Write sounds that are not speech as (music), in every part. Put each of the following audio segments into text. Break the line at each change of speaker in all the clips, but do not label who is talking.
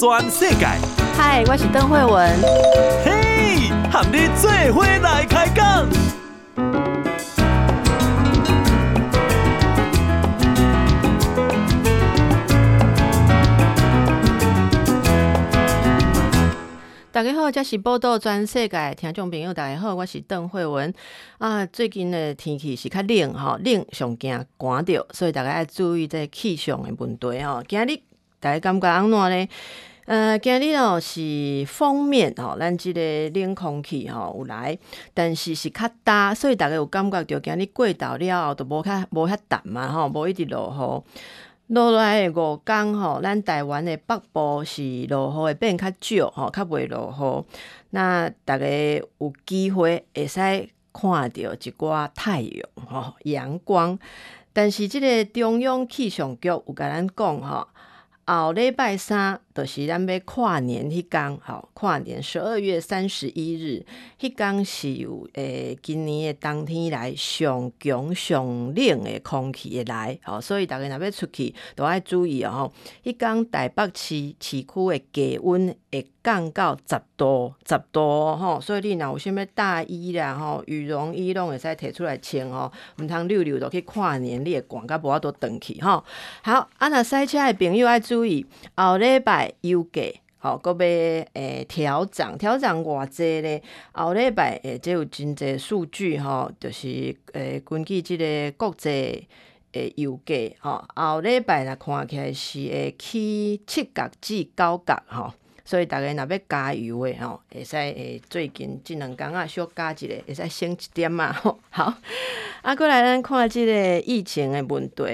全世界。
嗨，我是邓惠文。
嘿，和你做伙来开讲。
大家好，这是报道全世界听众朋友，大家好，我是邓惠文。啊，最近的天气是较冷吼，冷上惊寒着，所以大家要注意这气象的问题哈。今日大家感觉安怎呢？呃，今日哦是封面吼，咱即个冷空气吼有来，但是是较大，所以大家有感觉到今日过到了后都无较无遐淡嘛吼，无一直落雨。落来的五天吼，咱台湾的北部是落雨会变较少吼，较袂落雨。那大家有机会会使看到一寡太阳吼阳光，但是即个中央气象局有甲咱讲吼。后礼拜三就是咱要跨年迄天，吼，跨年十二月三十一日，迄天是有诶，今年诶冬天来上强上冷诶空气会来，吼，所以大家若要出去都爱注意哦。迄天台北市市区诶低温会降到十度，十度吼，所以你若有啥物大衣啦，吼，羽绒衣拢会使摕出来穿吼，毋通溜溜落去跨年，你会寒甲无法度转去吼。好，啊，若赛车诶朋友爱注意，后礼拜油价吼，阁要诶调涨，调涨偌济咧？后礼拜诶，即有真济数据吼，就是诶根据即个国际诶油价吼，后礼拜来看起来是会起七角至九角吼。所以大家若要加油诶吼，会使诶最近即两工啊小加一个，会使省一点嘛吼。好，啊，过来咱看即个疫情诶问题，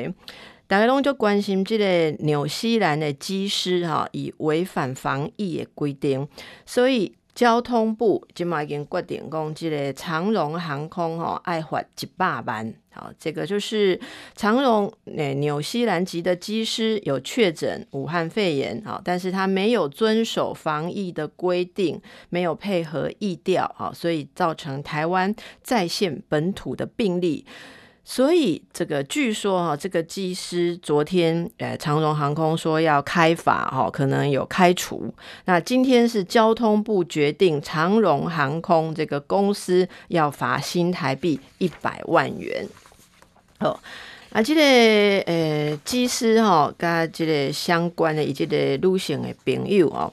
大家拢就关心这个纽西兰的机师哈，以违反防疫的规定，所以。交通部今嘛已经决定讲，这个长荣航空哈爱罚一百万。好，这个就是长荣诶纽西兰籍的机师有确诊武汉肺炎，好，但是他没有遵守防疫的规定，没有配合疫调，好，所以造成台湾再现本土的病例。所以这个据说哈，这个机师昨天呃，长荣航空说要开罚哈，可能有开除。那今天是交通部决定，长荣航空这个公司要罚新台币一百万元。哦，啊，这个呃机师哈，跟这个相关的以及这个旅行的朋友哦。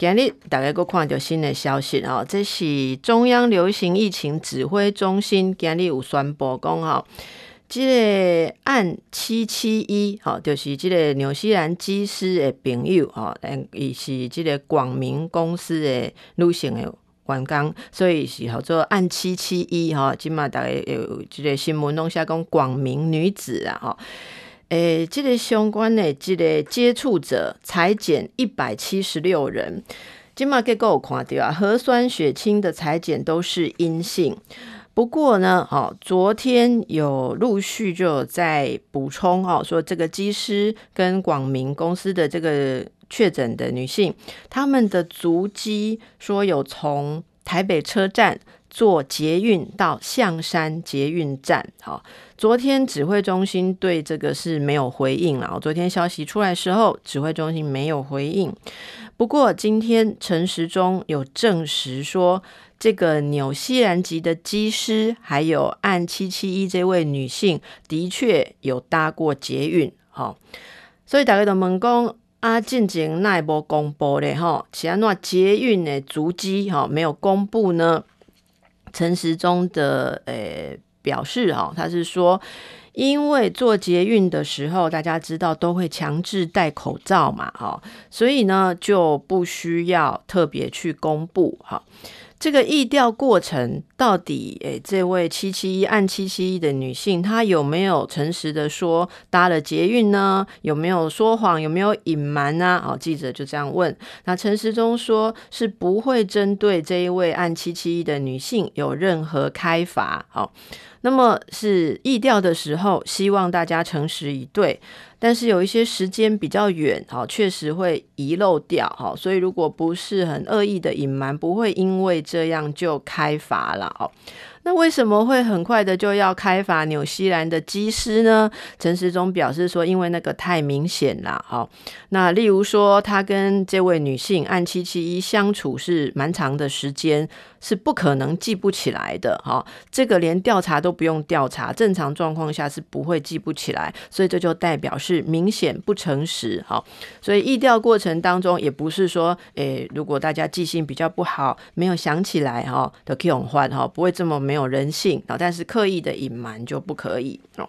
今日大家阁看到新的消息哦，这是中央流行疫情指挥中心今日有宣布讲吼，这个案七七一吼，就是这个纽西兰机师的朋友吼，但，伊是这个广明公司的女性的员工，所以是叫做案七七一吼，今嘛大家有这个新闻拢写讲广明女子啊吼。诶、这个相关的这个接触者采检一百七十六人，今嘛结果有看到啊，核酸血清的裁剪都是阴性。不过呢，哦，昨天有陆续就有在补充哦，说这个机师跟广明公司的这个确诊的女性，他们的足迹说有从台北车站坐捷运到象山捷运站，好。昨天指挥中心对这个是没有回应了。昨天消息出来时候，指挥中心没有回应。不过今天陈时中有证实说，这个纽西兰籍的机师还有案七七一这位女性的确有搭过捷运。哈，所以大家都问讲啊，进前那一波公布的哈，其他那捷运的足迹哈没有公布呢？陈时中的诶。表示哈，他是说，因为做捷运的时候，大家知道都会强制戴口罩嘛，哈，所以呢就不需要特别去公布哈。这个疫调过程到底，诶，这位七七一按七七一的女性，她有没有诚实的说搭了捷运呢？有没有说谎？有没有隐瞒呢？哦，记者就这样问。那陈时中说是不会针对这一位按七七一的女性有任何开罚。好，那么是疫调的时候，希望大家诚实以对。但是有一些时间比较远，哈，确实会遗漏掉，哈，所以如果不是很恶意的隐瞒，不会因为这样就开罚了，哦。那为什么会很快的就要开罚纽西兰的机师呢？陈时中表示说，因为那个太明显了，哈。那例如说，他跟这位女性按七七一相处是蛮长的时间。是不可能记不起来的哈，这个连调查都不用调查，正常状况下是不会记不起来，所以这就代表是是明显不诚实哈。所以疫调过程当中也不是说，诶，如果大家记性比较不好，没有想起来哈的可以换哈，不会这么没有人性。但是刻意的隐瞒就不可以哦。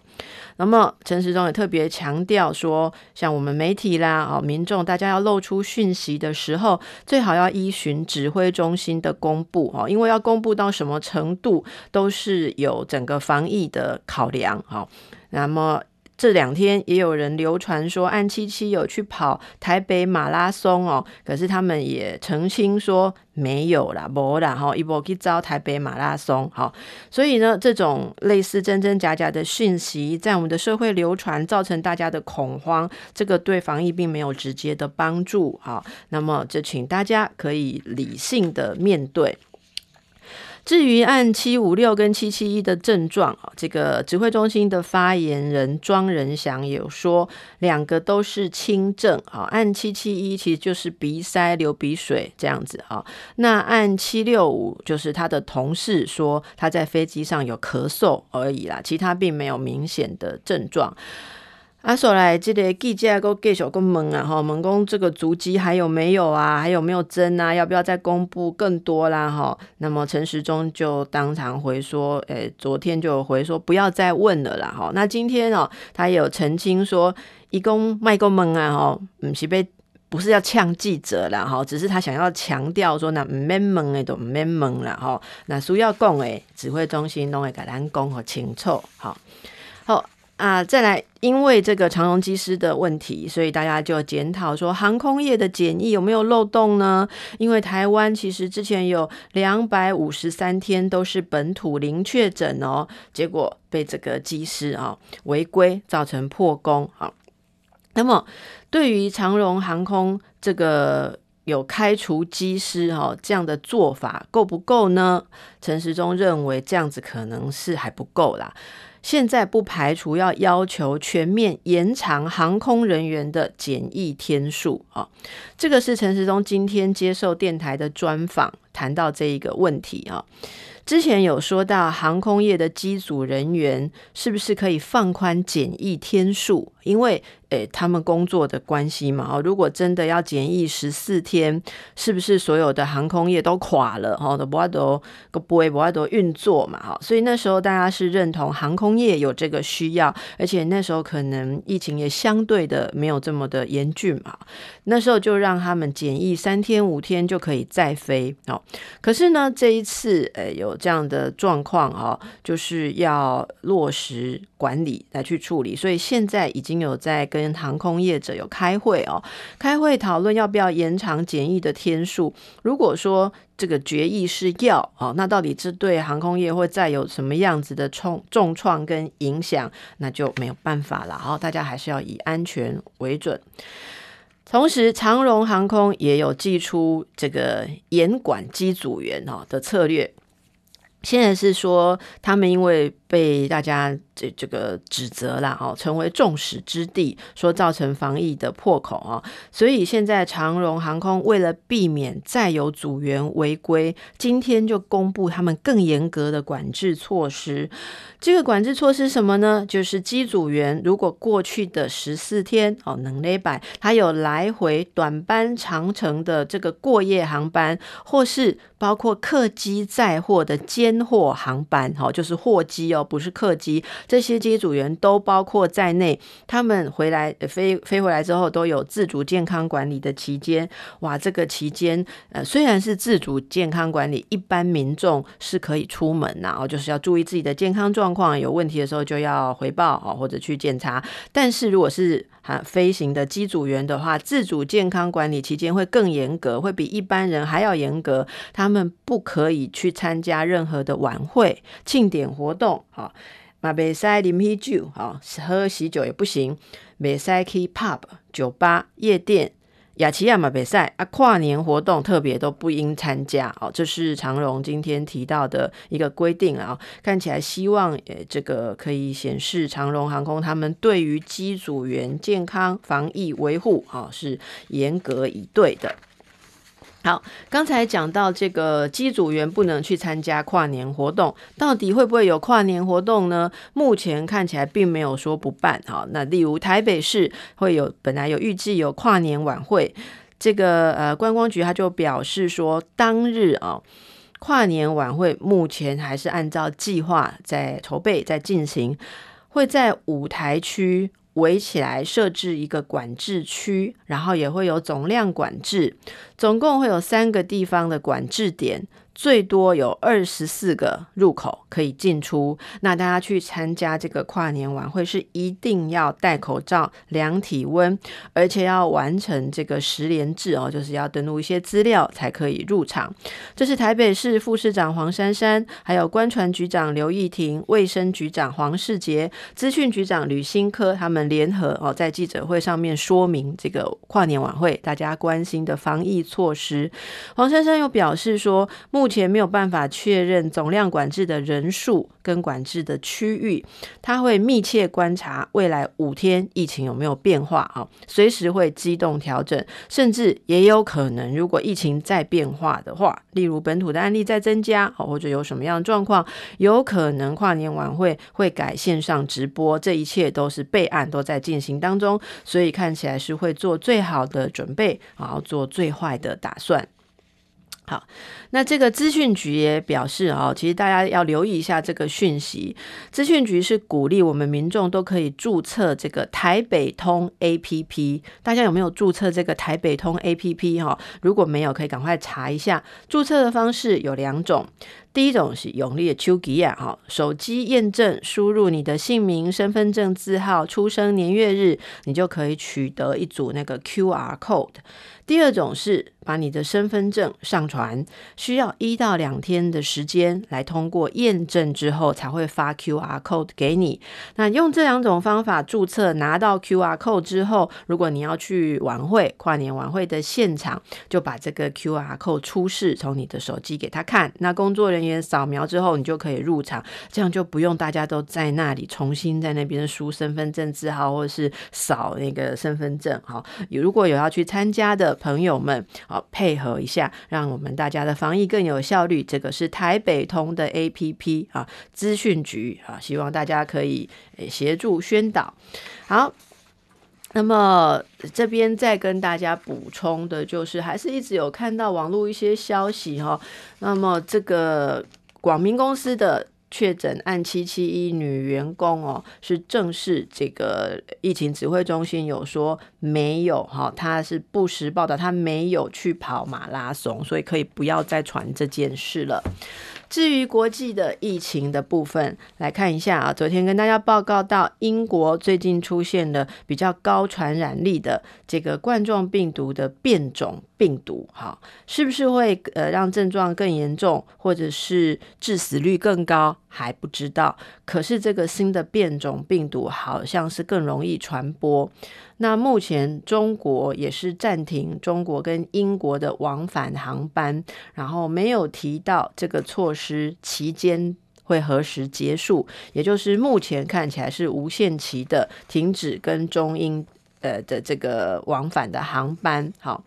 那么陈时中也特别强调说，像我们媒体啦，哦，民众大家要露出讯息的时候，最好要依循指挥中心的公布哦，因为要公布到什么程度，都是有整个防疫的考量哦。那么。这两天也有人流传说，安七七有去跑台北马拉松哦，可是他们也澄清说没有啦，没啦哈，一波去招台北马拉松哈，所以呢，这种类似真真假假的讯息在我们的社会流传，造成大家的恐慌，这个对防疫并没有直接的帮助哈。那么，就请大家可以理性的面对。至于按七五六跟七七一的症状，这个指挥中心的发言人庄仁祥有说，两个都是轻症啊。按七七一其实就是鼻塞、流鼻水这样子啊。那按七六五就是他的同事说他在飞机上有咳嗽而已啦，其他并没有明显的症状。啊，说来这个记者个继续个问啊，哈，问讲这个足迹还有没有啊？还有没有真啊？要不要再公布更多啦？哈，那么陈时中就当场回说，诶、昨天就回说不要再问了啦，哈。那今天哦，他有澄清说，一共卖个问啊，哈，不是被不是要呛记者啦，哈，只是他想要强调说，那免问诶，都免问了，哈。那需要讲诶，指挥中心拢会给咱讲好清楚，好，好。啊，再来，因为这个长荣机师的问题，所以大家就检讨说，航空业的检疫有没有漏洞呢？因为台湾其实之前有两百五十三天都是本土零确诊哦，结果被这个机师啊违规造成破功啊。那么对于长荣航空这个有开除机师哈这样的做法够不够呢？陈时中认为这样子可能是还不够啦。现在不排除要要求全面延长航空人员的检疫天数啊，这个是陈时中今天接受电台的专访谈到这一个问题啊。之前有说到航空业的机组人员是不是可以放宽检疫天数？因为诶，他们工作的关系嘛，哦，如果真的要检疫十四天，是不是所有的航空业都垮了？哦，都不会都不会不会都运作嘛？哈，所以那时候大家是认同航空业有这个需要，而且那时候可能疫情也相对的没有这么的严峻嘛。那时候就让他们检疫三天五天就可以再飞哦。可是呢，这一次诶有这样的状况哦，就是要落实管理来去处理，所以现在。已经有在跟航空业者有开会哦，开会讨论要不要延长检疫的天数。如果说这个决议是要哦，那到底这对航空业会再有什么样子的重重创跟影响，那就没有办法了。好，大家还是要以安全为准。同时，长荣航空也有祭出这个严管机组员哦的策略。现在是说他们因为被大家。这这个指责啦，哦，成为众矢之的，说造成防疫的破口啊，所以现在长荣航空为了避免再有组员违规，今天就公布他们更严格的管制措施。这个管制措施什么呢？就是机组员如果过去的十四天哦，能礼拜他有来回短班、长程的这个过夜航班，或是包括客机载货的兼货航班，哦，就是货机哦，不是客机。这些机组员都包括在内，他们回来飞飞回来之后都有自主健康管理的期间。哇，这个期间呃虽然是自主健康管理，一般民众是可以出门呐，哦，就是要注意自己的健康状况，有问题的时候就要回报哦，或者去检查。但是如果是哈飞行的机组员的话，自主健康管理期间会更严格，会比一般人还要严格。他们不可以去参加任何的晚会、庆典活动，哈。嘛，袂使啉啤酒，哈，喝喜酒也不行，袂使去 pub 酒吧、夜店。雅琪亚嘛比赛啊，跨年活动特别都不应参加哦。这是长荣今天提到的一个规定啊。看起来希望呃，这个可以显示长荣航空他们对于机组员健康防疫维护啊是严格以对的。好，刚才讲到这个机组员不能去参加跨年活动，到底会不会有跨年活动呢？目前看起来并没有说不办。哈，那例如台北市会有本来有预计有跨年晚会，这个呃观光局他就表示说，当日啊跨年晚会目前还是按照计划在筹备在进行，会在舞台区。围起来设置一个管制区，然后也会有总量管制，总共会有三个地方的管制点。最多有二十四个入口可以进出，那大家去参加这个跨年晚会是一定要戴口罩、量体温，而且要完成这个十连制哦，就是要登录一些资料才可以入场。这是台北市副市长黄珊珊，还有官船局长刘义婷、卫生局长黄世杰、资讯局长吕新科他们联合哦，在记者会上面说明这个跨年晚会大家关心的防疫措施。黄珊珊又表示说，目前没有办法确认总量管制的人数跟管制的区域，他会密切观察未来五天疫情有没有变化啊，随时会机动调整，甚至也有可能，如果疫情再变化的话，例如本土的案例再增加，或者有什么样的状况，有可能跨年晚会会改线上直播，这一切都是备案都在进行当中，所以看起来是会做最好的准备，然后做最坏的打算。好，那这个资讯局也表示啊，其实大家要留意一下这个讯息。资讯局是鼓励我们民众都可以注册这个台北通 APP。大家有没有注册这个台北通 APP？哈，如果没有，可以赶快查一下。注册的方式有两种。第一种是永利的手机啊，哈，手机验证，输入你的姓名、身份证字号、出生年月日，你就可以取得一组那个 QR code。第二种是把你的身份证上传，需要一到两天的时间来通过验证之后才会发 QR code 给你。那用这两种方法注册，拿到 QR code 之后，如果你要去晚会、跨年晚会的现场，就把这个 QR code 出示，从你的手机给他看。那工作人员扫描之后，你就可以入场，这样就不用大家都在那里重新在那边输身份证字号或者是扫那个身份证。好，如果有要去参加的朋友们，好，配合一下，让我们大家的防疫更有效率。这个是台北通的 APP 啊，资讯局啊，希望大家可以协助宣导。好。那么这边再跟大家补充的就是，还是一直有看到网络一些消息哈。那么这个广明公司的确诊案七七一女员工哦，是正式这个疫情指挥中心有说没有哈，他是不实报道，他没有去跑马拉松，所以可以不要再传这件事了。至于国际的疫情的部分，来看一下啊。昨天跟大家报告到，英国最近出现了比较高传染力的这个冠状病毒的变种病毒，哈，是不是会呃让症状更严重，或者是致死率更高，还不知道。可是这个新的变种病毒好像是更容易传播。那目前中国也是暂停中国跟英国的往返航班，然后没有提到这个措施期间会何时结束，也就是目前看起来是无限期的停止跟中英呃的这个往返的航班。好，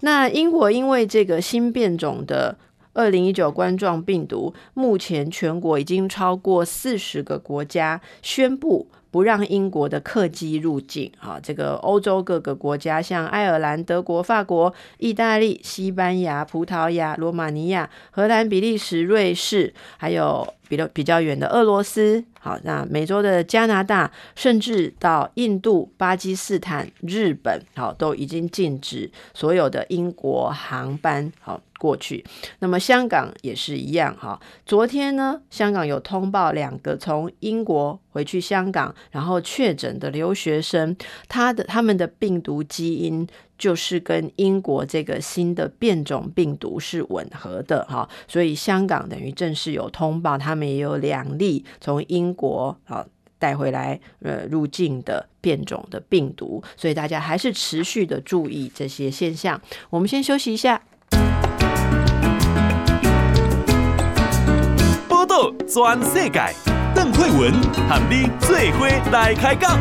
那英国因为这个新变种的二零一九冠状病毒，目前全国已经超过四十个国家宣布。不让英国的客机入境啊！这个欧洲各个国家，像爱尔兰、德国、法国、意大利、西班牙、葡萄牙、罗马尼亚、荷兰、比利时、瑞士，还有比较比较远的俄罗斯，好，那美洲的加拿大，甚至到印度、巴基斯坦、日本，好，都已经禁止所有的英国航班，好。过去，那么香港也是一样哈。昨天呢，香港有通报两个从英国回去香港然后确诊的留学生，他的他们的病毒基因就是跟英国这个新的变种病毒是吻合的哈，所以香港等于正式有通报，他们也有两例从英国啊带回来呃入境的变种的病毒，所以大家还是持续的注意这些现象。我们先休息一下。
报道全世界，邓惠文和你做伙来开讲。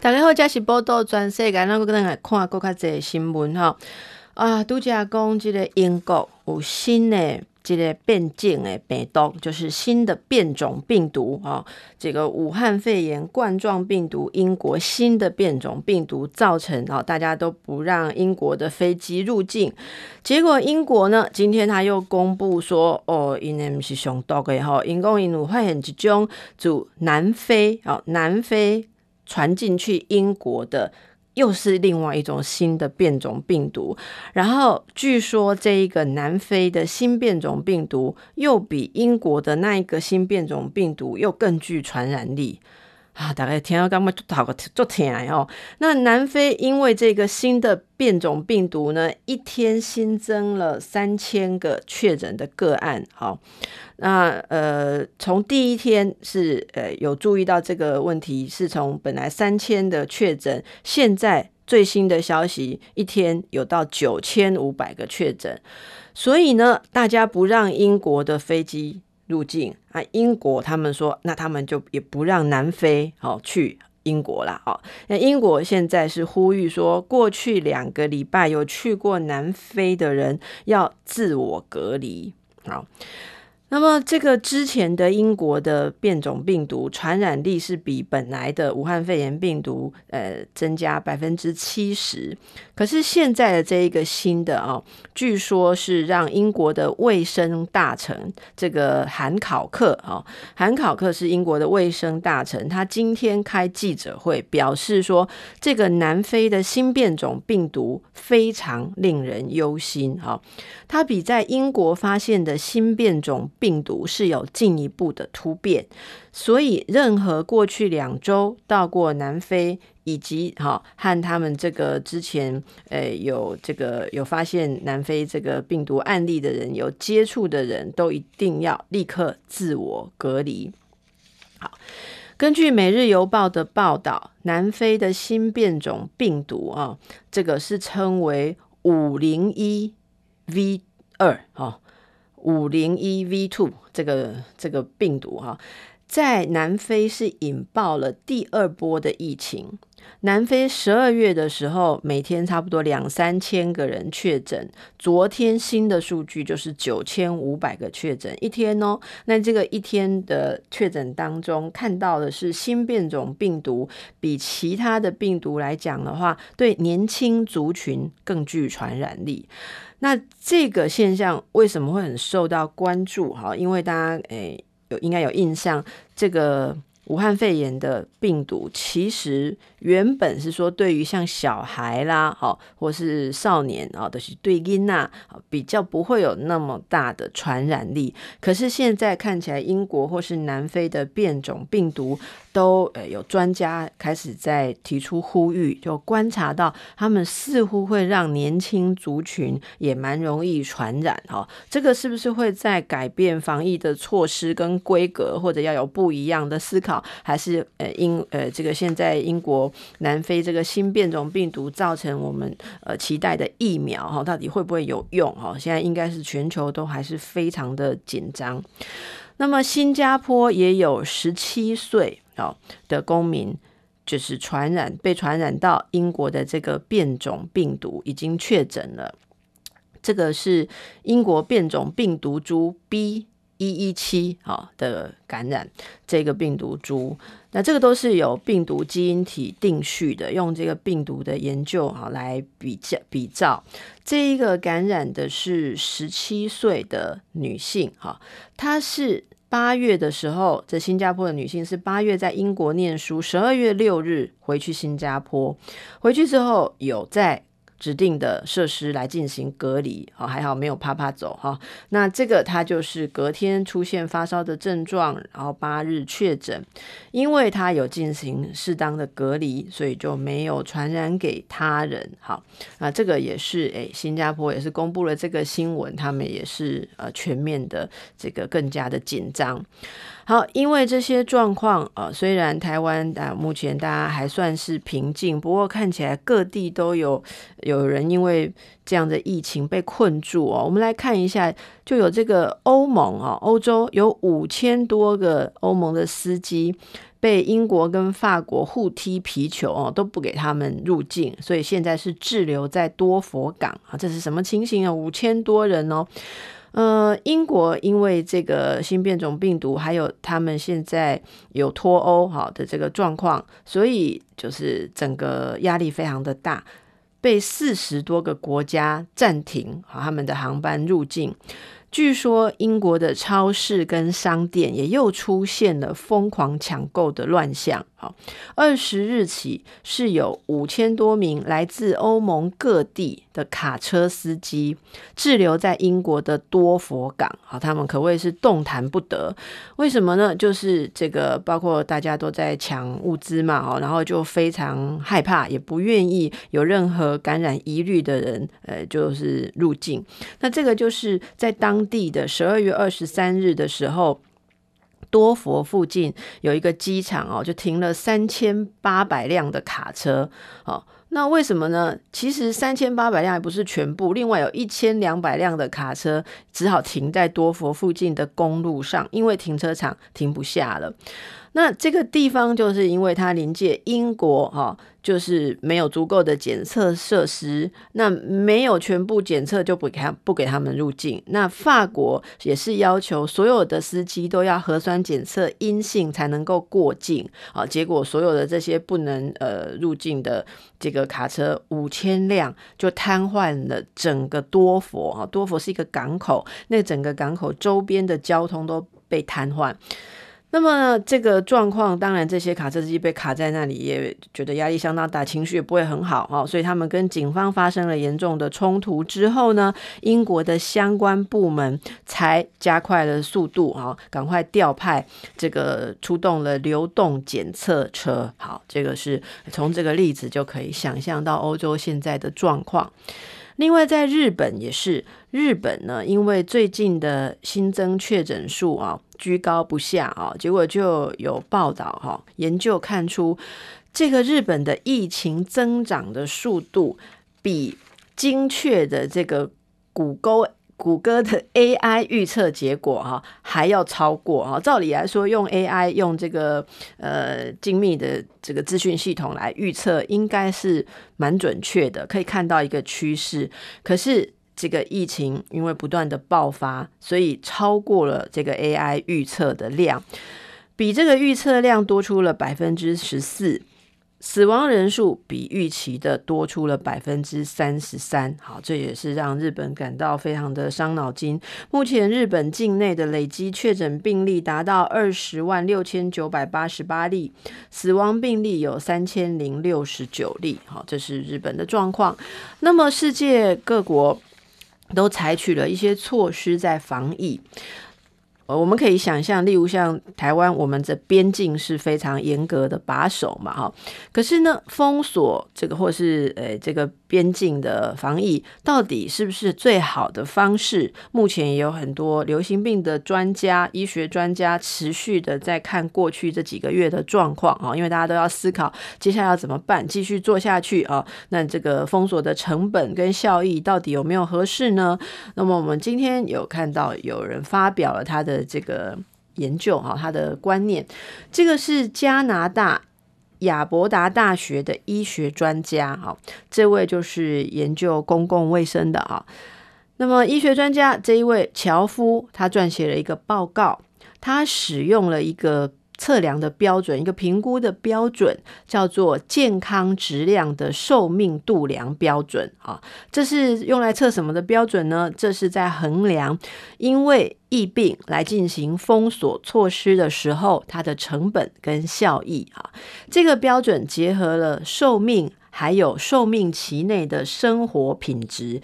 大家好，这是报道全世界，咱搁再来看搁较侪新闻吼。啊，拄则讲即个英国有新的这个变种的病毒，就是新的变种病毒啊。这个武汉肺炎冠状病毒，英国新的变种病毒造成啊，大家都不让英国的飞机入境。结果英国呢，今天他又公布说，哦，因为是上毒的吼，因讲因有发现一种自南非啊，南非。传进去英国的又是另外一种新的变种病毒，然后据说这一个南非的新变种病毒又比英国的那一个新变种病毒又更具传染力。啊，大概听到刚刚好个做天哦。那南非因为这个新的变种病毒呢，一天新增了三千个确诊的个案。好，那呃，从第一天是呃有注意到这个问题，是从本来三千的确诊，现在最新的消息，一天有到九千五百个确诊，所以呢，大家不让英国的飞机。入境啊，英国他们说，那他们就也不让南非哦去英国了。啊，那英国现在是呼吁说，过去两个礼拜有去过南非的人要自我隔离。好。那么，这个之前的英国的变种病毒传染力是比本来的武汉肺炎病毒呃增加百分之七十，可是现在的这一个新的啊、哦，据说是让英国的卫生大臣这个韩考克啊，韩考克是英国的卫生大臣，他今天开记者会表示说，这个南非的新变种病毒非常令人忧心啊，它比在英国发现的新变种。病毒是有进一步的突变，所以任何过去两周到过南非以及哈和他们这个之前呃有这个有发现南非这个病毒案例的人有接触的人都一定要立刻自我隔离。好，根据《每日邮报》的报道，南非的新变种病毒啊，这个是称为五零一 V 二啊。五零一 V two 这个这个病毒哈，在南非是引爆了第二波的疫情。南非十二月的时候，每天差不多两三千个人确诊。昨天新的数据就是九千五百个确诊一天哦。那这个一天的确诊当中，看到的是新变种病毒比其他的病毒来讲的话，对年轻族群更具传染力。那这个现象为什么会很受到关注？哈，因为大家诶有应该有印象，这个。武汉肺炎的病毒其实原本是说，对于像小孩啦，好，或是少年啊，都是对婴呐，比较不会有那么大的传染力。可是现在看起来，英国或是南非的变种病毒都呃有专家开始在提出呼吁，就观察到他们似乎会让年轻族群也蛮容易传染哈。这个是不是会在改变防疫的措施跟规格，或者要有不一样的思考？还是呃英呃这个现在英国南非这个新变种病毒造成我们呃期待的疫苗哈，到底会不会有用哈？现在应该是全球都还是非常的紧张。那么新加坡也有十七岁啊的公民，就是传染被传染到英国的这个变种病毒已经确诊了。这个是英国变种病毒株 B。一一七啊的感染这个病毒株，那这个都是有病毒基因体定序的，用这个病毒的研究哈来比较比照。这一个感染的是十七岁的女性哈，她是八月的时候，在新加坡的女性是八月在英国念书，十二月六日回去新加坡，回去之后有在。指定的设施来进行隔离，好，还好没有啪啪走哈。那这个他就是隔天出现发烧的症状，然后八日确诊，因为他有进行适当的隔离，所以就没有传染给他人。好，那这个也是诶，新加坡也是公布了这个新闻，他们也是呃全面的这个更加的紧张。好，因为这些状况，呃，虽然台湾啊目前大家还算是平静，不过看起来各地都有有人因为这样的疫情被困住哦。我们来看一下，就有这个欧盟啊，欧洲有五千多个欧盟的司机被英国跟法国互踢皮球哦，都不给他们入境，所以现在是滞留在多佛港啊。这是什么情形啊？五千多人哦。呃，英国因为这个新变种病毒，还有他们现在有脱欧哈的这个状况，所以就是整个压力非常的大，被四十多个国家暂停好他们的航班入境。据说英国的超市跟商店也又出现了疯狂抢购的乱象。好，二十日起是有五千多名来自欧盟各地的卡车司机滞留在英国的多佛港。好，他们可谓是动弹不得。为什么呢？就是这个，包括大家都在抢物资嘛，哦，然后就非常害怕，也不愿意有任何感染疑虑的人，呃，就是入境。那这个就是在当。地的十二月二十三日的时候，多佛附近有一个机场哦，就停了三千八百辆的卡车哦。那为什么呢？其实三千八百辆还不是全部，另外有一千两百辆的卡车只好停在多佛附近的公路上，因为停车场停不下了。那这个地方就是因为它临界英国哈，就是没有足够的检测设施，那没有全部检测就不给他不给他们入境。那法国也是要求所有的司机都要核酸检测阴性才能够过境啊，结果所有的这些不能呃入境的这个卡车五千辆就瘫痪了整个多佛啊，多佛是一个港口，那整个港口周边的交通都被瘫痪。那么，这个状况，当然这些卡车司机被卡在那里，也觉得压力相当大，情绪也不会很好哈。所以他们跟警方发生了严重的冲突之后呢，英国的相关部门才加快了速度啊，赶快调派这个出动了流动检测车。好，这个是从这个例子就可以想象到欧洲现在的状况。另外，在日本也是，日本呢，因为最近的新增确诊数啊居高不下啊，结果就有报道哈，研究看出这个日本的疫情增长的速度比精确的这个谷歌。谷歌的 AI 预测结果哈还要超过哈，照理来说用 AI 用这个呃精密的这个资讯系统来预测应该是蛮准确的，可以看到一个趋势。可是这个疫情因为不断的爆发，所以超过了这个 AI 预测的量，比这个预测量多出了百分之十四。死亡人数比预期的多出了百分之三十三，好，这也是让日本感到非常的伤脑筋。目前日本境内的累积确诊病例达到二十万六千九百八十八例，死亡病例有三千零六十九例，好，这是日本的状况。那么世界各国都采取了一些措施在防疫。呃，我们可以想象，例如像台湾，我们的边境是非常严格的把守嘛，哈。可是呢，封锁这个或是呃这个边境的防疫，到底是不是最好的方式？目前也有很多流行病的专家、医学专家持续的在看过去这几个月的状况啊，因为大家都要思考接下来要怎么办，继续做下去啊？那这个封锁的成本跟效益到底有没有合适呢？那么我们今天有看到有人发表了他的。这个研究哈，他的观念，这个是加拿大亚伯达大学的医学专家哈，这位就是研究公共卫生的哈。那么医学专家这一位乔夫，他撰写了一个报告，他使用了一个。测量的标准，一个评估的标准叫做健康质量的寿命度量标准啊。这是用来测什么的标准呢？这是在衡量因为疫病来进行封锁措施的时候，它的成本跟效益啊。这个标准结合了寿命还有寿命期内的生活品质。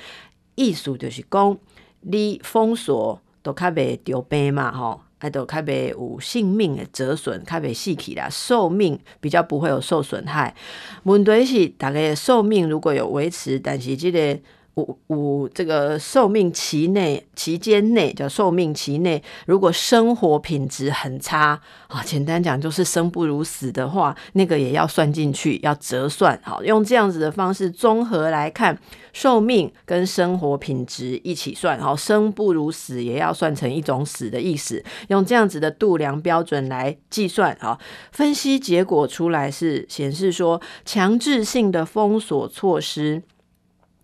意思就是讲，你封锁都较袂得病嘛，吼，啊都较袂有性命的折损，较袂死去啦，寿命比较不会有受损害。问题是，大概寿命如果有维持，但是这个。五五这个寿命期内期间内叫寿命期内，如果生活品质很差啊，简单讲就是生不如死的话，那个也要算进去，要折算。好，用这样子的方式综合来看，寿命跟生活品质一起算。好，生不如死也要算成一种死的意思，用这样子的度量标准来计算。好，分析结果出来是显示说，强制性的封锁措施。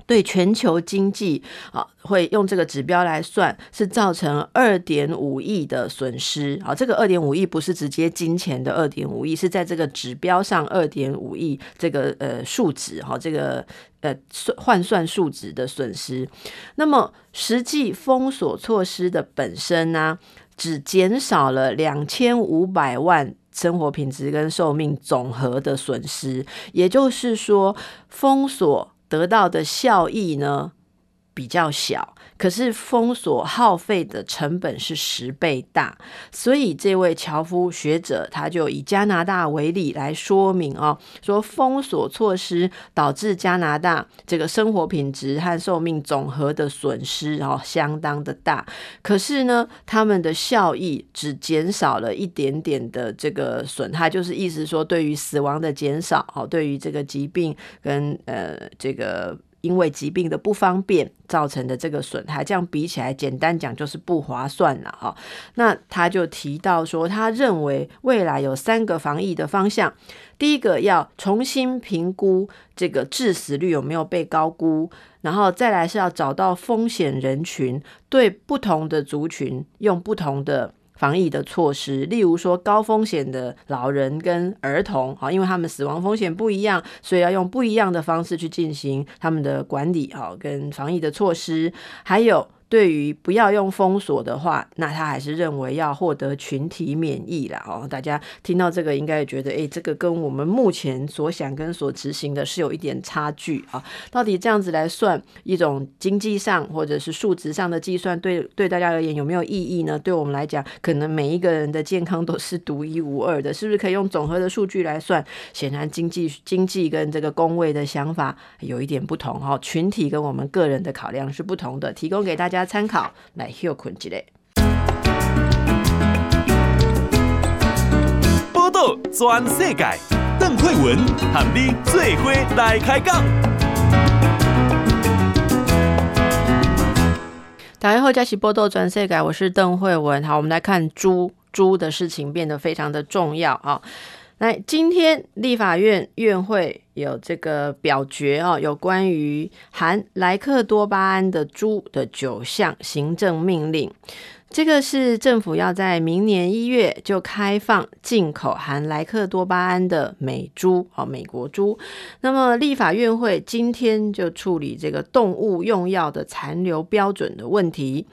对全球经济啊，会用这个指标来算，是造成二点五亿的损失啊。这个二点五亿不是直接金钱的二点五亿，是在这个指标上二点五亿这个呃数值哈，这个呃算换算数值的损失。那么实际封锁措施的本身呢、只减少了两千五百万生活品质跟寿命总和的损失，也就是说封锁。得到的效益呢，比较小，可是封锁耗费的成本是十倍大，所以这位樵夫学者他就以加拿大为例来说明哦，说封锁措施导致加拿大这个生活品质和寿命总和的损失哦相当的大，可是呢，他们的效益只减少了一点点的这个损害，就是意思说对于死亡的减少哦，对于这个疾病跟呃这个。因为疾病的不方便造成的这个损害，这样比起来，简单讲就是不划算了哈。那他就提到说，他认为未来有三个防疫的方向：第一个要重新评估这个致死率有没有被高估，然后再来是要找到风险人群，对不同的族群用不同的。防疫的措施，例如说高风险的老人跟儿童，好，因为他们死亡风险不一样，所以要用不一样的方式去进行他们的管理，好，跟防疫的措施，还有。对于不要用封锁的话，那他还是认为要获得群体免疫啦。哦。大家听到这个应该也觉得，诶，这个跟我们目前所想跟所执行的是有一点差距啊。到底这样子来算一种经济上或者是数值上的计算，对对大家而言有没有意义呢？对我们来讲，可能每一个人的健康都是独一无二的，是不是可以用总和的数据来算？显然经济经济跟这个工位的想法有一点不同哈。群体跟我们个人的考量是不同的，提供给大家。大家参考来休困一下。
报道全世界，邓惠文和你做伙来开讲。
大家好，这是报道转世界，我是邓惠文。好，我们来看猪猪的事情变得非常的重要啊。来，今天立法院院会有这个表决哦，有关于含莱克多巴胺的猪的九项行政命令。这个是政府要在明年一月就开放进口含莱克多巴胺的美猪哦，美国猪。那么立法院会今天就处理这个动物用药的残留标准的问题。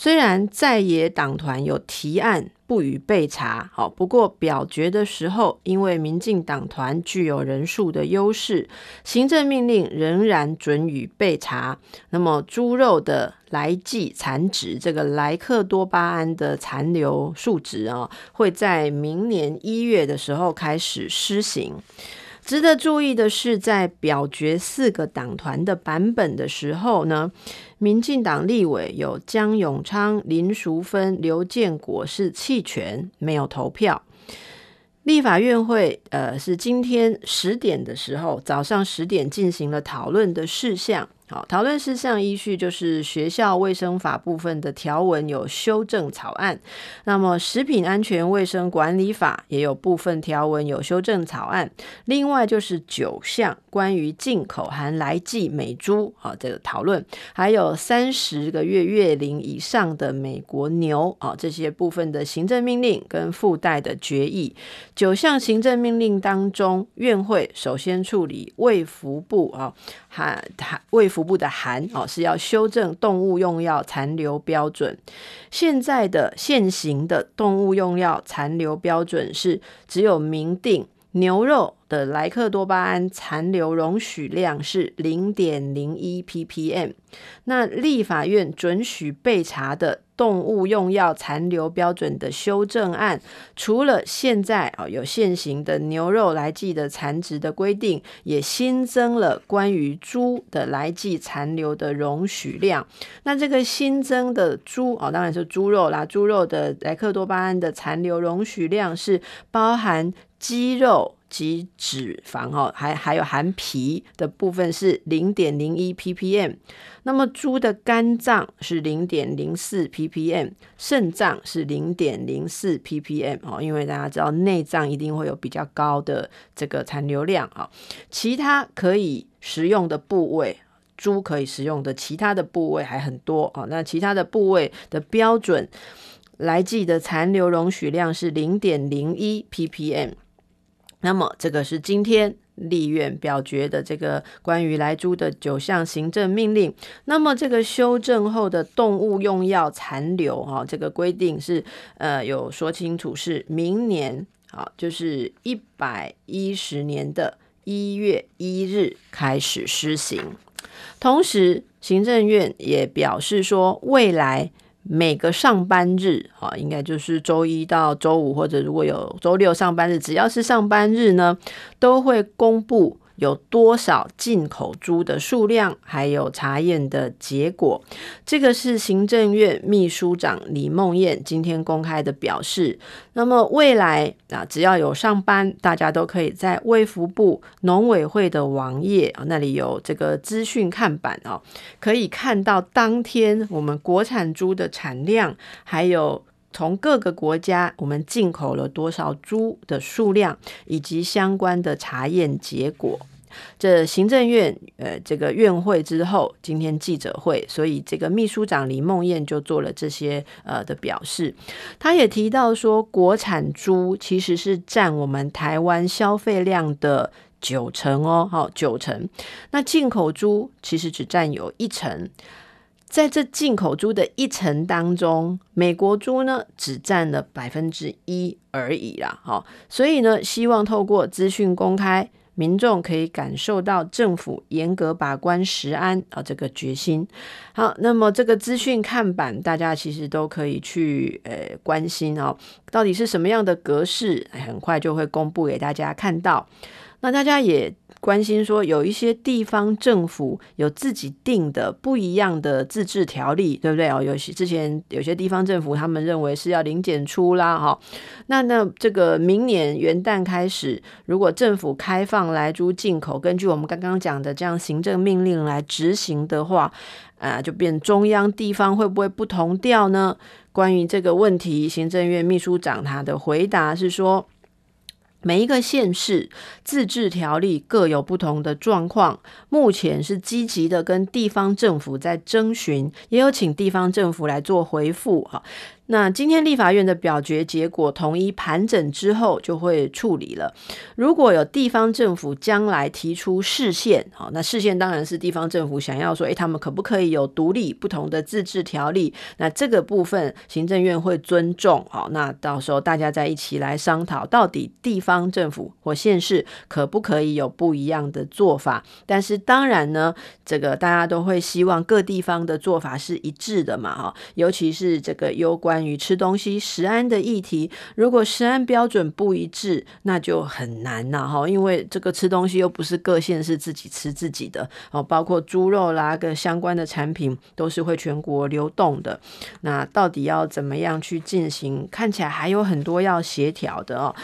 虽然在野党团有提案不予备查，好，不过表决的时候，因为民进党团具有人数的优势，行政命令仍然准予备查。那么猪肉的来剂残值，这个莱克多巴胺的残留数值啊，会在明年一月的时候开始施行。值得注意的是，在表决四个党团的版本的时候呢，民进党立委有江永昌、林淑芬、刘建国是弃权，没有投票。立法院会呃是今天十点的时候，早上十点进行了讨论的事项。好，讨论事项依序就是学校卫生法部分的条文有修正草案，那么食品安全卫生管理法也有部分条文有修正草案，另外就是九项关于进口含来剂美猪啊这个讨论，还有三十个月月龄以上的美国牛啊这些部分的行政命令跟附带的决议，九项行政命令当中，院会首先处理卫福部啊。含含卫福部的函哦，是要修正动物用药残留标准。现在的现行的动物用药残留标准是只有明定牛肉的莱克多巴胺残留容许量是零点零一 ppm。那立法院准许备查的动物用药残留标准的修正案，除了现在啊有现行的牛肉来计的残值的规定，也新增了关于猪的来计残留的容许量。那这个新增的猪哦，当然是猪肉啦，猪肉的莱克多巴胺的残留容许量是包含肌肉。及脂肪哦，还还有含皮的部分是零点零一 ppm，那么猪的肝脏是零点零四 ppm，肾脏是零点零四 ppm 哦，因为大家知道内脏一定会有比较高的这个残留量啊，其他可以食用的部位，猪可以食用的其他的部位还很多哦，那其他的部位的标准来计的残留容许量是零点零一 ppm。那么，这个是今天立院表决的这个关于莱猪的九项行政命令。那么，这个修正后的动物用药残留啊，这个规定是呃有说清楚，是明年啊，就是一百一十年的一月一日开始施行。同时，行政院也表示说，未来。每个上班日，啊，应该就是周一到周五，或者如果有周六上班日，只要是上班日呢，都会公布。有多少进口猪的数量，还有查验的结果，这个是行政院秘书长李孟谚今天公开的表示。那么未来啊，只要有上班，大家都可以在卫福部农委会的网页啊，那里有这个资讯看板哦，可以看到当天我们国产猪的产量，还有从各个国家我们进口了多少猪的数量，以及相关的查验结果。这行政院呃，这个院会之后，今天记者会，所以这个秘书长李孟燕就做了这些呃的表示。他也提到说，国产猪其实是占我们台湾消费量的九成哦，好九成。那进口猪其实只占有一成，在这进口猪的一成当中，美国猪呢只占了百分之一而已啦。好，所以呢，希望透过资讯公开。民众可以感受到政府严格把关食安啊，这个决心。好，那么这个资讯看板，大家其实都可以去呃关心哦，到底是什么样的格式，很快就会公布给大家看到。那大家也。关心说，有一些地方政府有自己定的不一样的自治条例，对不对哦？有些之前有些地方政府他们认为是要零检出啦，哈。那那这个明年元旦开始，如果政府开放来猪进口，根据我们刚刚讲的这样行政命令来执行的话，啊，就变中央地方会不会不同调呢？关于这个问题，行政院秘书长他的回答是说。每一个县市自治条例各有不同的状况，目前是积极的跟地方政府在征询，也有请地方政府来做回复哈。那今天立法院的表决结果统一盘整之后，就会处理了。如果有地方政府将来提出市县，好，那市县当然是地方政府想要说，诶，他们可不可以有独立不同的自治条例？那这个部分行政院会尊重，好，那到时候大家再一起来商讨，到底地方政府或县市可不可以有不一样的做法？但是当然呢，这个大家都会希望各地方的做法是一致的嘛，哈，尤其是这个攸关。与吃东西食安的议题，如果食安标准不一致，那就很难了哈。因为这个吃东西又不是各县市自己吃自己的哦，包括猪肉啦跟相关的产品都是会全国流动的。那到底要怎么样去进行？看起来还有很多要协调的哦。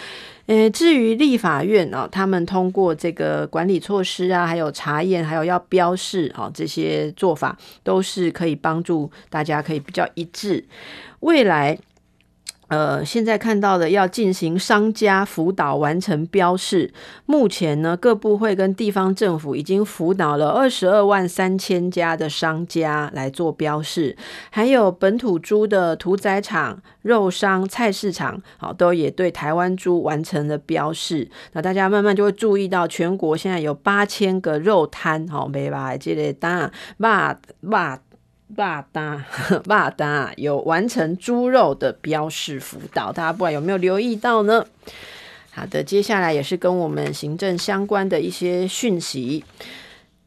呃，至于立法院啊，他们通过这个管理措施啊，还有查验，还有要标示啊，这些做法都是可以帮助大家可以比较一致。未来。呃，现在看到的要进行商家辅导完成标示，目前呢，各部会跟地方政府已经辅导了二十二万三千家的商家来做标示，还有本土猪的屠宰场、肉商、菜市场，好，都也对台湾猪完成了标示。那大家慢慢就会注意到，全国现在有八千个肉摊，好，没吧？这里当然，把霸达霸达有完成猪肉的标示辅导，大家不管有没有留意到呢？好的，接下来也是跟我们行政相关的一些讯息。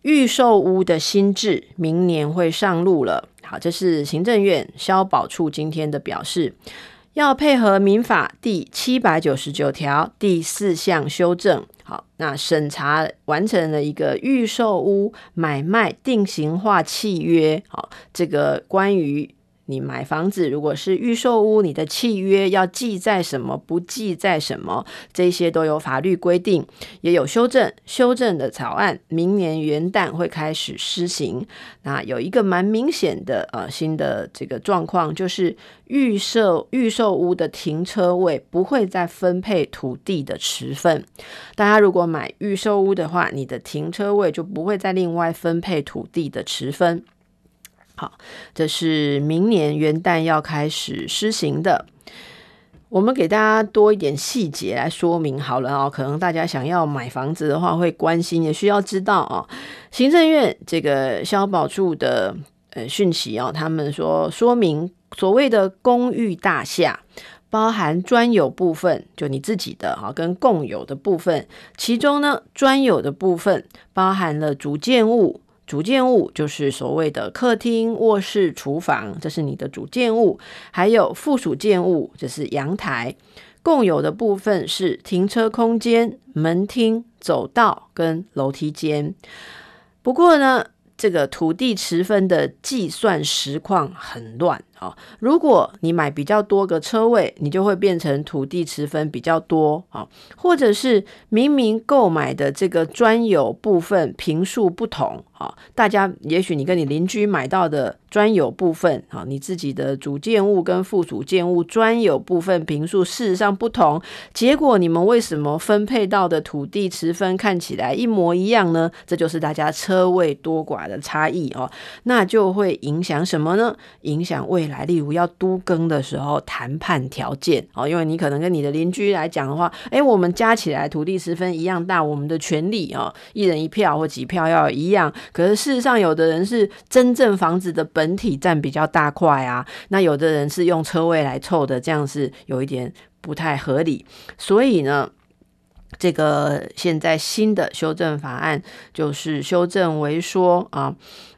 预售屋的新制明年会上路了。好，这是行政院消保处今天的表示，要配合民法第七百九十九条第四项修正。好，那审查完成了一个预售屋买卖定型化契约。好，这个关于。你买房子，如果是预售屋，你的契约要记载什么，不记载什么，这些都有法律规定，也有修正。修正的草案，明年元旦会开始施行。那有一个蛮明显的呃新的这个状况，就是预售预售屋的停车位不会再分配土地的持分。大家如果买预售屋的话，你的停车位就不会再另外分配土地的持分。好，这是明年元旦要开始施行的。我们给大家多一点细节来说明好了哦。可能大家想要买房子的话，会关心，也需要知道哦。行政院这个消保处的呃讯息哦，他们说说明所谓的公寓大厦，包含专有部分，就你自己的哈，跟共有的部分。其中呢，专有的部分包含了主建物。主建物就是所谓的客厅、卧室、厨房，这是你的主建物。还有附属建物，这是阳台。共有的部分是停车空间、门厅、走道跟楼梯间。不过呢，这个土地持分的计算实况很乱。好，如果你买比较多个车位，你就会变成土地持分比较多啊，或者是明明购买的这个专有部分坪数不同啊，大家也许你跟你邻居买到的专有部分啊，你自己的主建物跟附属建物专有部分坪数事实上不同，结果你们为什么分配到的土地持分看起来一模一样呢？这就是大家车位多寡的差异哦，那就会影响什么呢？影响未来例如要都更的时候谈判条件哦，因为你可能跟你的邻居来讲的话，诶，我们加起来土地十分一样大，我们的权利哦，一人一票或几票要一样。可是事实上，有的人是真正房子的本体占比较大块啊，那有的人是用车位来凑的，这样是有一点不太合理。所以呢，这个现在新的修正法案就是修正为说啊，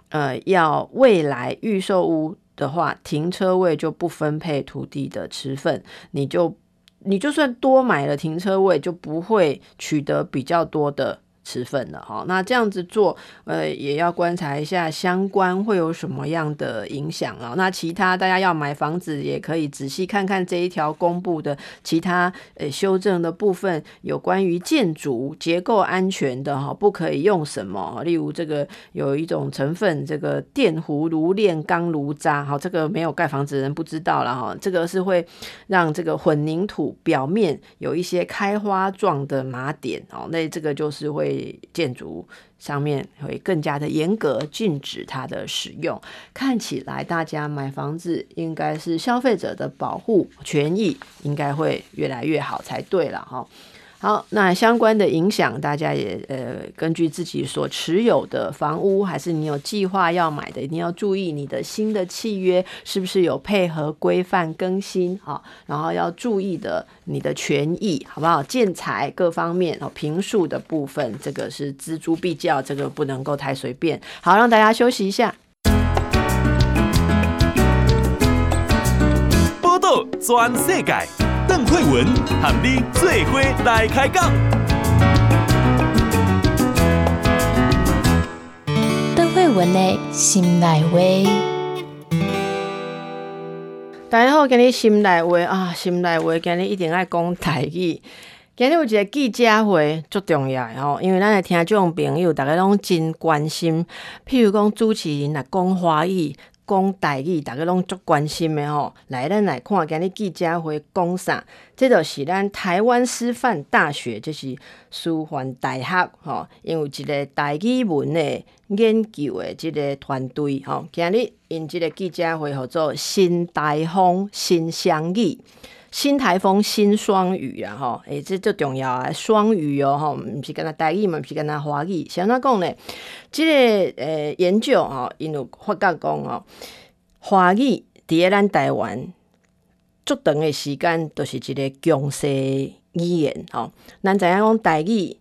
呃，要未来预售屋。的话，停车位就不分配土地的持份，你就你就算多买了停车位，就不会取得比较多的。持分的哈，那这样子做，呃，也要观察一下相关会有什么样的影响啊。那其他大家要买房子，也可以仔细看看这一条公布的其他呃修正的部分，有关于建筑结构安全的哈，不可以用什么，例如这个有一种成分，这个电弧炉炼钢炉渣，好，这个没有盖房子的人不知道了哈，这个是会让这个混凝土表面有一些开花状的麻点哦，那这个就是会。建筑上面会更加的严格，禁止它的使用。看起来大家买房子应该是消费者的保护权益，应该会越来越好才对了哈。好，那相关的影响，大家也呃根据自己所持有的房屋，还是你有计划要买的，一定要注意你的新的契约是不是有配合规范更新哈，然后要注意的你的权益好不好？建材各方面哦，坪数的部分，这个是錙铢必较，这个不能够太随便。好，让大家休息一下。
报道全世界。邓惠文和你做伙来开讲。
邓慧文的心内话，
大家好，今日心内话啊，心内话今日一定爱讲台语。今日有一个记者会足重要吼，因为咱的听众朋友大家拢真关心，譬如讲主持人来讲华语。讲台语，逐个拢足关心的吼。来，咱来看今日记者会讲啥？这就是咱台湾师范大学，就是师范大学吼，因为一个台语文的研究的即个团队吼，今日因即个记者会叫做新台风新乡语。新台风新双语啊，吼，诶，这最重要啊，双语哦，吼，毋是干那台语嘛，毋是干那华语，是安怎讲呢？这个诶研究吼，因有发觉讲哦，华语伫咧咱台湾足长诶时间都是一个强势语言吼。咱知影讲台语，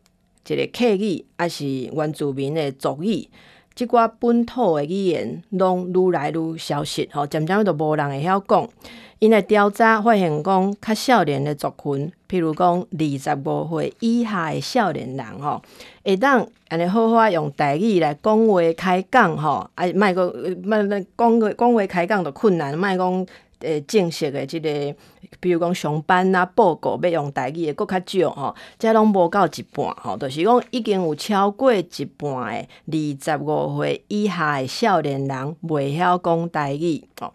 一个客语，还是原住民诶族语，即寡本土的语言，拢愈来愈消失吼，渐渐都无人会晓讲。因为调查发现讲，较少年的族群，譬如讲二十五岁以下的少年人吼，会当安尼好好用台语来讲话开讲吼，啊，莫个莫那讲话讲话开讲都困难，莫讲诶正式诶即个，比如讲上班啊报告要用台语诶，搁较少吼，即拢无到一半吼，就是讲已经有超过一半诶二十五岁以下诶少年人袂晓讲台语吼。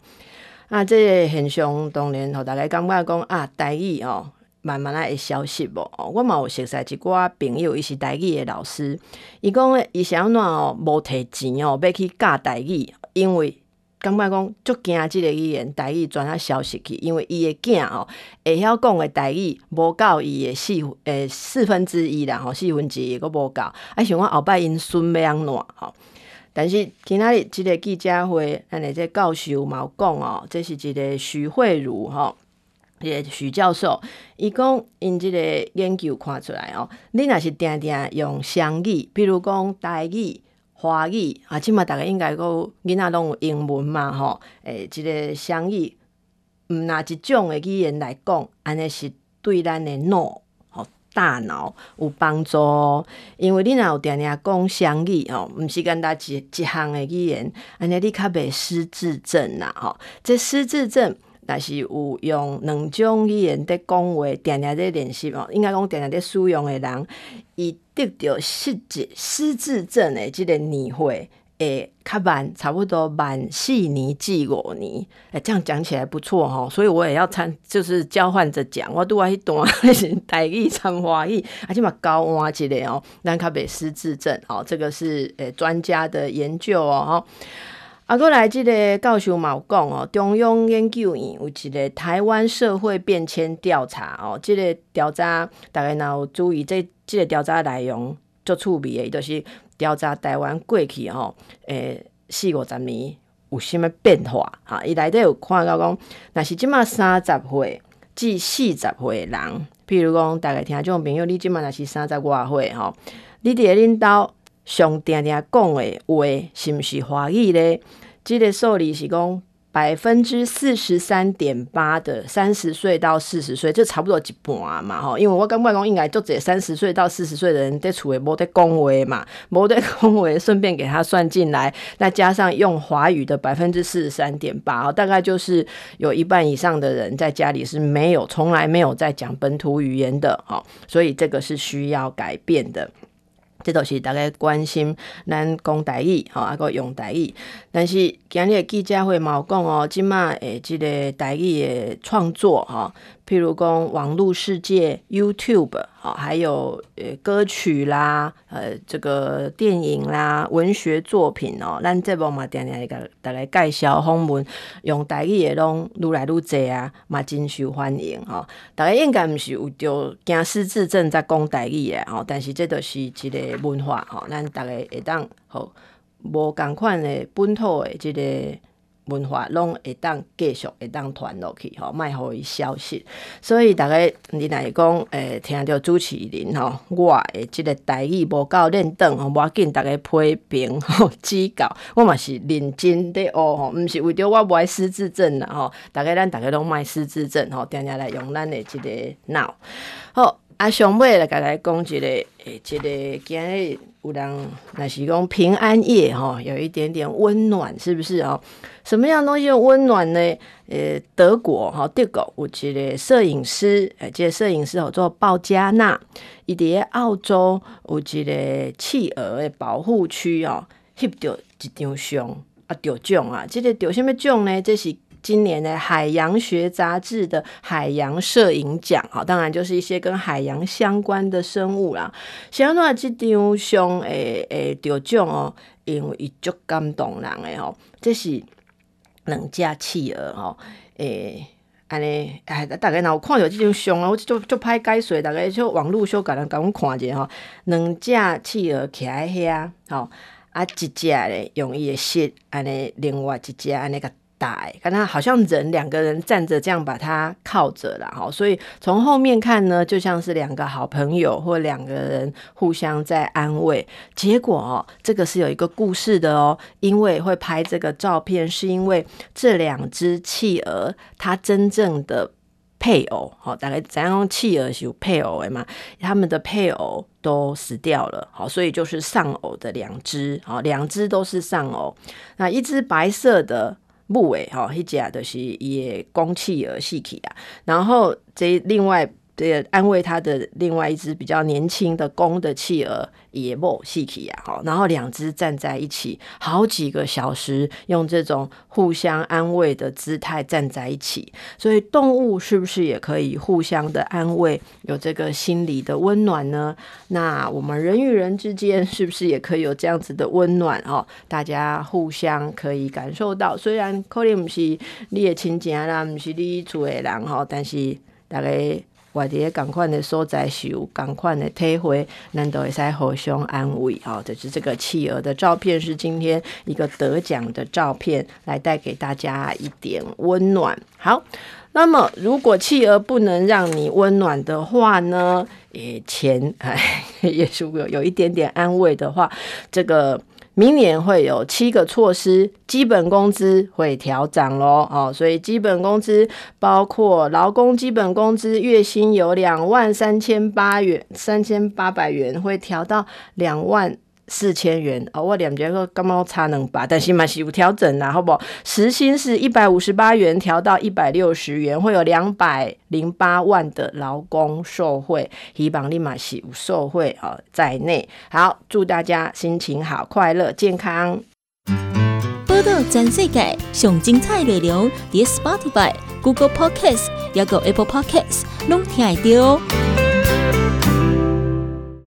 啊，即个现象当然，互大家感觉讲啊，台语哦，慢慢啊会消失无。我嘛有熟悉一寡朋友，伊是台语的老师，伊讲伊是安怎哦，无摕钱哦，要去教台语，因为感觉讲足惊即个语言台语传啊消失去，因为伊的囝哦会晓讲的台语无够伊的四诶四分之一啦，吼四分之一个无够，啊想讲后摆因孙要安怎吼。但是今仔日即个记者会，安尼这教授嘛有讲哦，这是一个徐慧茹吼，一个许教授，伊讲因即个研究看出来哦，你若是定定用双语，比如讲台语、华语啊，即嘛大家应该个囡仔拢有英文嘛吼，诶，即个双语，毋拿一种诶语言来讲，安尼是对咱诶脑吼。大脑有帮助，哦因为你若有定定讲双语哦，毋是简单一一项诶语言，安尼你较袂失智症啦吼。这失智症，若是有用两种语言在讲话，定定在练习哦，应该讲定定在使用诶人，伊得着失智失智症诶即个年会。诶，较慢，差不多慢四年至五年，诶，这样讲起来不错吼，所以我也要参，就是交换着讲，我拄啊迄段台语参华语，而且嘛交换一个哦，咱较袂失智症哦，这个是诶专家的研究哦，啊，过来这个教授嘛有讲哦，中央研究院有一个台湾社会变迁调查哦，这个调查大家若有注意这这个调查内容足趣味的，就是。调查台湾过去吼，诶四五十年有啥物变化？啊，伊内底有看到讲，若是即满三十岁至四十岁人，譬如讲，大概听众朋友，你即满若是三十外岁吼，你伫咧恁兜上定定讲的话，是毋是华语咧？即、这个数字是讲。百分之四十三点八的三十岁到四十岁，这差不多一半嘛，吼，因为我感觉讲应该就这三十岁到四十岁的人在厝诶无在讲话嘛，无在讲话，顺便给他算进来，再加上用华语的百分之四十三点八，大概就是有一半以上的人在家里是没有，从来没有在讲本土语言的，哦，所以这个是需要改变的。这都是大家关心咱讲台语，吼，啊，个用台语。但是今日记者会嘛有讲哦，即马诶，即个台语诶创作，吼。譬如讲网络世界 YouTube 好，还有呃歌曲啦，呃这个电影啦，文学作品哦，咱这部嘛定定来个大家介绍访问，用台语的拢愈来愈济啊，嘛真受欢迎哈。大家应该毋是有着惊失智症在讲台语诶吼，但是这都是一个文化吼，咱大家会当吼无共款的本土的这个。文化拢会当继续会当传落去吼，莫互伊消失。所以大家你来讲，诶，听到主持人吼，我诶，即个待遇无够练转吼，无要紧，大家批评吼 (laughs) 指教，我嘛是认真的学吼，毋是为着我无爱失智症啦吼。大家咱大家拢莫失智症吼，定定来用咱的即个脑。好，啊，上尾来甲大家讲一个，诶，即个今日有人若是讲平安夜吼，有一点点温暖，是不是哦？什么样东西温暖呢？呃，德国哈，德国有一个摄影师，诶，这个摄影师叫做鲍加纳，伊伫澳洲有一个企鹅的保护区哦，翕到一张相啊，得奖啊！这个得什么奖呢？这是今年的海洋学杂志的海洋摄影奖啊，当然就是一些跟海洋相关的生物啦。像那这张相，诶诶，得奖哦，因为伊足感动人的吼，这是。两只企鹅吼，诶，安尼，哎，大家若有看到这张相啊，我就就歹解说，大家就网络小甲人甲阮看者吼，两只企鹅徛喺遐，吼，啊，一只咧用伊诶舌，安尼，另外一只安尼甲大，看他好像人两个人站着这样把他靠着了哈，所以从后面看呢，就像是两个好朋友或两个人互相在安慰。结果哦，这个是有一个故事的哦，因为会拍这个照片，是因为这两只企鹅它真正的配偶，好，大概怎样？企鹅是有配偶的嘛？他们的配偶都死掉了，好，所以就是丧偶的两只，好，两只都是丧偶。那一只白色的母诶，吼，迄只就是伊诶公企而死去啊，然后这另外。对，安慰他的另外一只比较年轻的公的企鹅也莫西奇呀，好，然后两只站在一起好几个小时，用这种互相安慰的姿态站在一起。所以动物是不是也可以互相的安慰，有这个心理的温暖呢？那我们人与人之间是不是也可以有这样子的温暖哦？大家互相可以感受到，虽然可能不是你的亲戚啦，不是你住的人哈，但是大概。外地赶快的所在受，赶快的体会，难道会使互相安慰哦？这是这个企鹅的照片，是今天一个得奖的照片，来带给大家一点温暖。好，那么如果企鹅不能让你温暖的话呢？诶，钱哎，也 (laughs) 是有有一点点安慰的话，这个。明年会有七个措施，基本工资会调涨喽，哦，所以基本工资包括劳工基本工资月薪有两万三千八元，三千八百元会调到两万。四千元哦，我两节课刚刚差能吧，但是嘛是有调整啦，好不好？时薪是一百五十八元，调到一百六十元，会有两百零八万的劳工受惠，希望你嘛是有受惠哦在内。好，祝大家心情好、快乐、健康。
报道全世界上精彩内容，伫 Spotify、Google Podcasts，还有 Apple Podcasts，拢听得到。